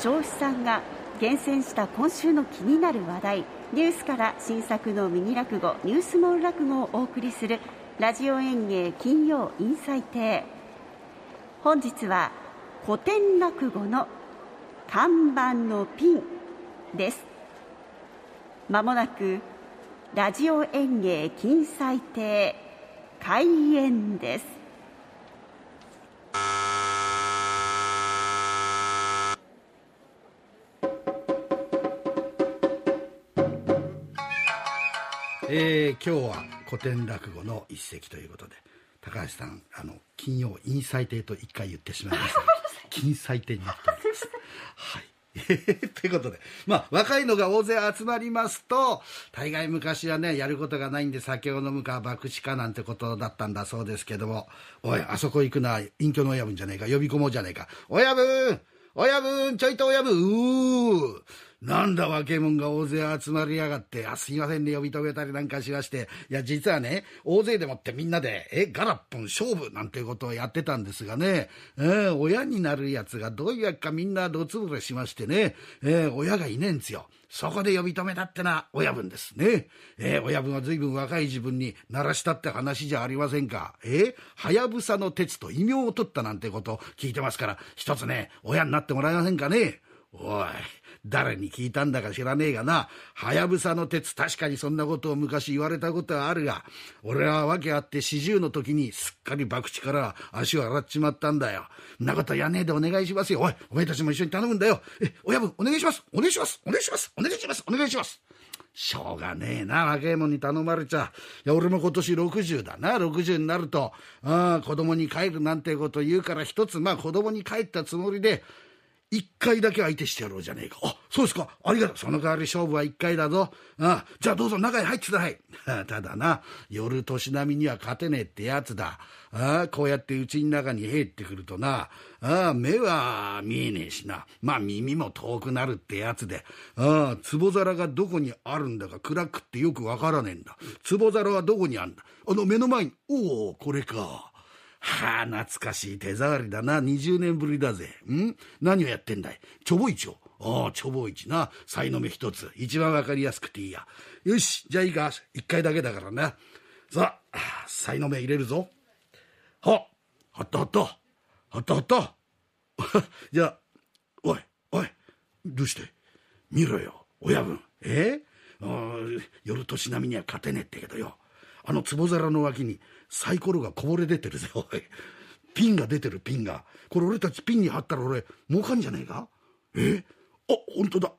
消費さんが厳選した今週の気になる話題ニュースから新作のミニ落語ニュースモール落語をお送りするラジオ演芸金曜インサイ亭本日は古典落語の看板のピンです。まもなくラジオ演芸金彩亭開演です。えー、今日は古典落語の一席ということで高橋さんあの金曜陰祭亭と一回言ってしまいました。金祭亭になっております。はい。ということで、まあ、若いのが大勢集まりますと、大概昔はね、やることがないんで酒を飲むか、博打かなんてことだったんだそうですけども、おい、あそこ行くな、隠居の親分じゃねえか、呼び込もうじゃねえか、親分親分ちょいと親分うーなんだ若者が大勢集まりやがって、あ、すいませんね、呼び止めたりなんかしまして。いや、実はね、大勢でもってみんなで、え、ガラッポン勝負なんていうことをやってたんですがね、えー、親になるやつがどういうわけかみんなどつぶれしましてね、えー、親がいねえんですよ。そこで呼び止めたってな、親分ですね。えー、親分は随分若い自分に鳴らしたって話じゃありませんか。えー、はやぶさの鉄と異名を取ったなんてことを聞いてますから、一つね、親になってもらえませんかね。おい。誰に聞いたんだか知らねえがな、はやぶさの鉄、確かにそんなことを昔言われたことはあるが、俺は訳あって四十の時にすっかり博打から足を洗っちまったんだよ。んなことやねえでお願いしますよ。おい、お前たちも一緒に頼むんだよ。え、親分、お願いします。お願いします。お願いします。お願いします。お願いします。しょうがねえな、若えもんに頼まれちゃ。いや、俺も今年60だな、60になると、あ子供に帰るなんてこと言うから一つ、まあ子供に帰ったつもりで、一回だけ相手してやろうじゃねえか。あ、そうですか。ありがとう。その代わり勝負は一回だぞ。あじゃあどうぞ中へ入ってください。ただな、夜年並みには勝てねえってやつだ。あこうやって家の中に入ってくるとな、あ目は見えねえしな。まあ耳も遠くなるってやつで。あ壺皿がどこにあるんだか暗くってよくわからねえんだ。壺皿はどこにあるんだ。あの目の前に、おお、これか。はあ、懐かしい手触りだな。20年ぶりだぜ。ん？何をやってんだい？ちょぼ市を。ああ、ちょぼ市な。才の目一つ。一番わかりやすくていいや。よし、じゃあいいか。一回だけだからな。さあ、才の目入れるぞ。ははったはった。はったはった。じゃあ、おい、おい、どうして？見ろよ、親分。え？夜年並みには勝てねえってけどよ。あの壺皿の脇にサイコロがこぼれ出てるぜ、おい。ピンが出てる、ピンが。これ俺たちピンに貼ったら俺、儲かんじゃねえか？え？あ、本当だ。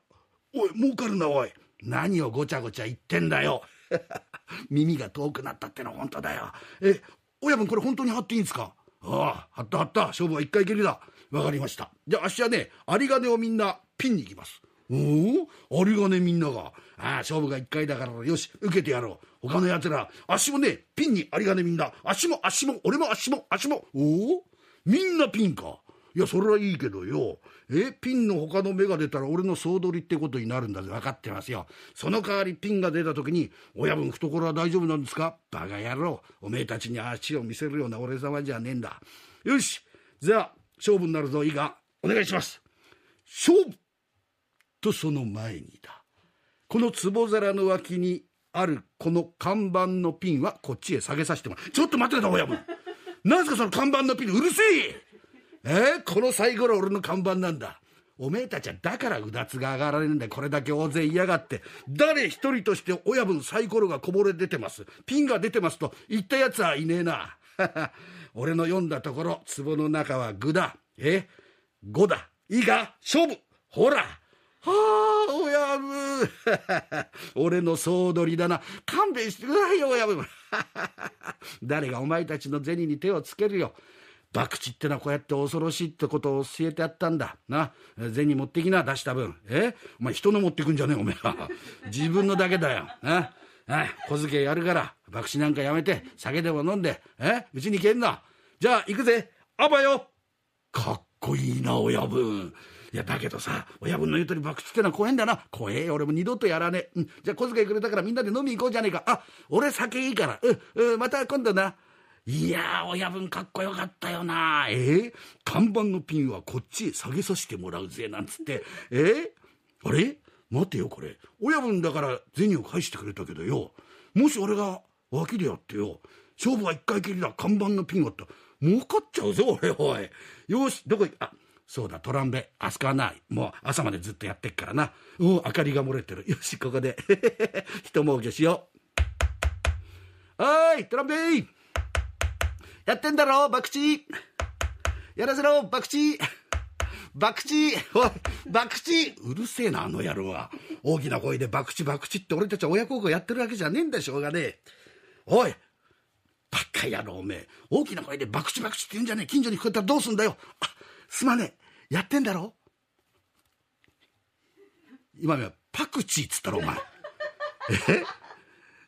おい、儲かるな、おい。何をごちゃごちゃ言ってんだよ。耳が遠くなったってのは本当だよ。え、親分これ本当に貼っていいんですか？ああ、貼った貼った。勝負は一回きりだ。わかりました。じゃあ、あっしはね、有金をみんなピンに行きます。おお？有金みんなが。ああ、勝負が一回だから、よし、受けてやろう。他の奴ら、足もね、ピンに有金みんな。足も足も、俺も足も足も。おおみんなピンか。いや、それはいいけどよ。え、ピンの他の目が出たら俺の総取りってことになるんだぜ。分かってますよ。その代わりピンが出た時に、親分懐は大丈夫なんですか？バカ野郎。おめえたちに足を見せるような俺様じゃねえんだ。よし。じゃあ、勝負になるぞ。いいか？お願いします。勝負とその前にだ。この壺皿の脇にあるこの看板のピンはこっちへ下げさせてもらう。ちょっと待ってください、親分。なんすかその看板のピン、うるせええー、この最後の俺の看板なんだ。おめえたちはだからうだつが上がられるんだこれだけ大勢嫌がって。誰一人として親分サイコロがこぼれ出てます。ピンが出てますと言った奴はいねえな。俺の読んだところ、壺の中は具だ。え？五だ。いいか勝負ほらはあ、親分。俺の総取りだな。勘弁してくださいよ、親分。誰がお前たちの銭に手をつけるよ。博打ってのはこうやって恐ろしいってことを教えてやったんだ。な。銭持ってきな、出した分。え？お前人の持ってくんじゃねえ、お前は。自分のだけだよ。な。あ小遣いやるから、博打なんかやめて、酒でも飲んで、え？うちに帰んな。じゃあ、行くぜ。あばよ。かっこいいな、親分。いや、だけどさ、親分の言う通り博打ってのは怖えんだな。怖え俺も二度とやらねえ。うん、じゃあ小遣いくれたからみんなで飲み行こうじゃねえか。あ、俺酒いいから。うん、うん、また今度な。いや親分かっこよかったよな。えー、看板のピンはこっちへ下げさせてもらうぜなんつって。えー、あれ？待てよこれ。親分だから銭を返してくれたけどよ。もし俺が脇でやってよ。勝負は一回きりだ。看板のピンはって儲かっちゃうぞ俺おい。よしどこ行あそうだトランベ。あそこはなもう朝までずっとやってっからな。うん明かりが漏れてる。よしここで。一儲けしよう。おいトランベ。やってんだろ博打。やらせろ博打。博打。おい博打。うるせえなあの野郎は。大きな声で博打博打って俺たちは親孝行やってるわけじゃねえんだしょうがねえ。おいバカ野郎おめえ。大きな声で博打博打って言うんじゃねえ。近所に聞こえたらどうすんだよ。あすまねえ。やってんだろ？今はパクチーっつったろお前。え？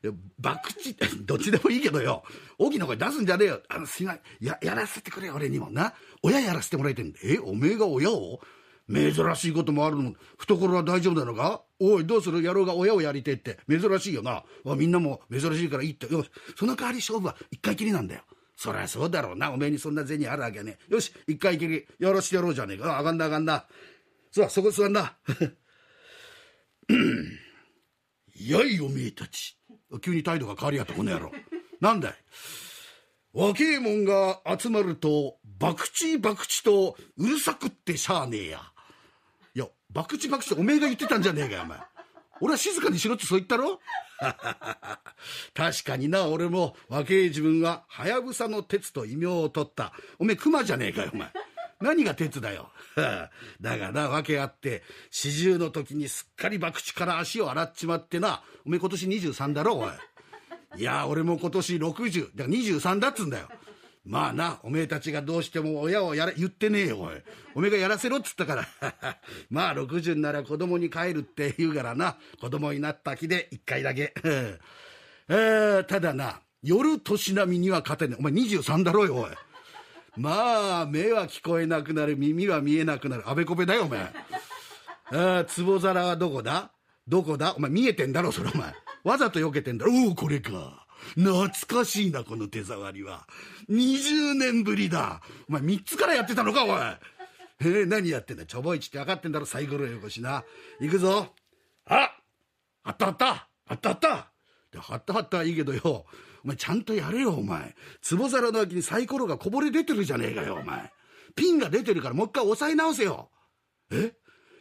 博打 どっちでもいいけどよ。大きな声出すんじゃねえよ。あのすいません。ややらせてくれ俺にも。な？親やらせてもらいたいんだ。え？おめえが親を？珍しいこともあるの。懐は大丈夫なのか？おいどうする？野郎が親をやりてえって。珍しいよな。みんなも珍しいからいいって。よその代わり勝負は一回きりなんだよ。そりゃそうだろうな。おめえにそんな銭あるわけねよし一回きりやらしてやろうじゃねえか。あがんだあがんださあそこ座んな。やいおめえたち。急に態度が変わりやったこの野郎。なんだい。若えもんが集まると博打博打とうるさくってしゃあねえや。いや博打博打っておめえが言ってたんじゃねえかよお前。俺は静かにしろってそう言ったろ？確かにな。俺も若え自分ははやぶさの鉄と異名を取った。おめえ熊じゃねえかよお前。何が鉄だよ？だがな訳あって四十の時にすっかり博打から足を洗っちまってな。おめえ今年23だろおい。いや俺も今年60だから23だっつんだよ。まあなおめえたちがどうしても親をやれ言ってねえよおい。おめえがやらせろっつったから。まあ60なら子供に帰るって言うからな。子供になった日で1回だけ。えー、ただな夜年並みには勝てねえ。お前23だろよおい。まあ目は聞こえなくなる耳は見えなくなる。あべこべだよお前。あ壺皿はどこだ？どこだ？お前見えてんだろそれお前。わざと避けてんだろ。おおこれか。懐かしいなこの手触りは。20年ぶりだ。お前3つからやってたのかおい。えー、何やってんだ？ちょぼいちって分かってんだろサイコロよこしな。行くぞ。ああったあった。あったあった。ではったはった。はいいけどよ。お前ちゃんとやれよお前。壺皿の脇にサイコロがこぼれ出てるじゃねえかよお前。ピンが出てるからもう一回押さえ直せよ。え？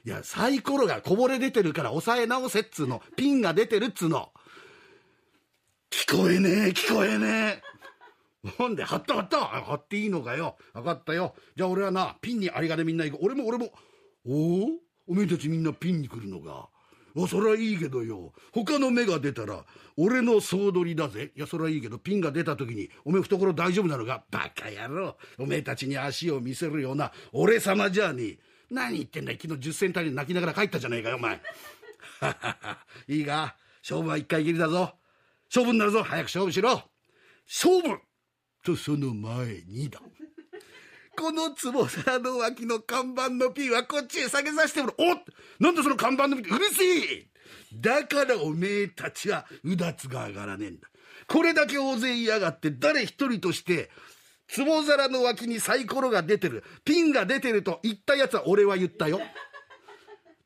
いやサイコロがこぼれ出てるから押さえ直せっつうの。ピンが出てるっつうの。聞こえねえ聞こえねえ。なんで貼った貼った。貼っていいのかよ。分かったよ。じゃあ俺はなピンにありがでみんな行く俺も俺も。おおおめえたちみんなピンに来るのか。おそりゃいいけどよ。他の目が出たら俺の総取りだぜ。いやそれはいいけどピンが出た時におめえ懐大丈夫なのか？バカ野郎。おめえたちに足を見せるような俺様じゃねえ。何言ってんだ昨日10銭単位で泣きながら帰ったじゃねえかよお前。いいか？勝負は一回きりだぞ。勝負になるぞ。早く勝負しろ。勝負とその前にだ。この壺皿の脇の看板のピンはこっちへ下げさせてもらおっ！なんでその看板のピンうるせえだからおめえたちはうだつが上がらねえんだ。これだけ大勢いやがって誰一人として壺皿の脇にサイコロが出てるピンが出てると言ったやつは俺は言ったよ。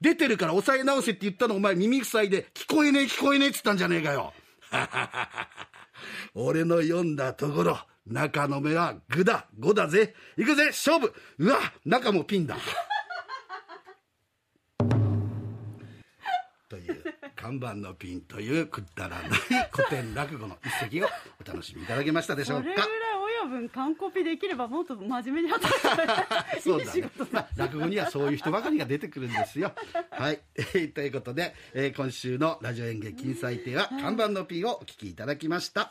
出てるから押さえ直せって言ったのお前耳塞いで聞こえねえ聞こえねえっつったんじゃねえかよ。俺の読んだところ中の目は具だ5だぜ。行くぜ勝負。うわ中もピンだ。という看板のピンというくだらない古典落語の一席をお楽しみいただけましたでしょうか。親分完コピできればもっと真面目に働く。そうだね、まあ、落語にはそういう人ばかりが出てくるんですよ。はい。ということで、えー、今週のラジオ演芸金彩亭は看板のピンをお聞きいただきました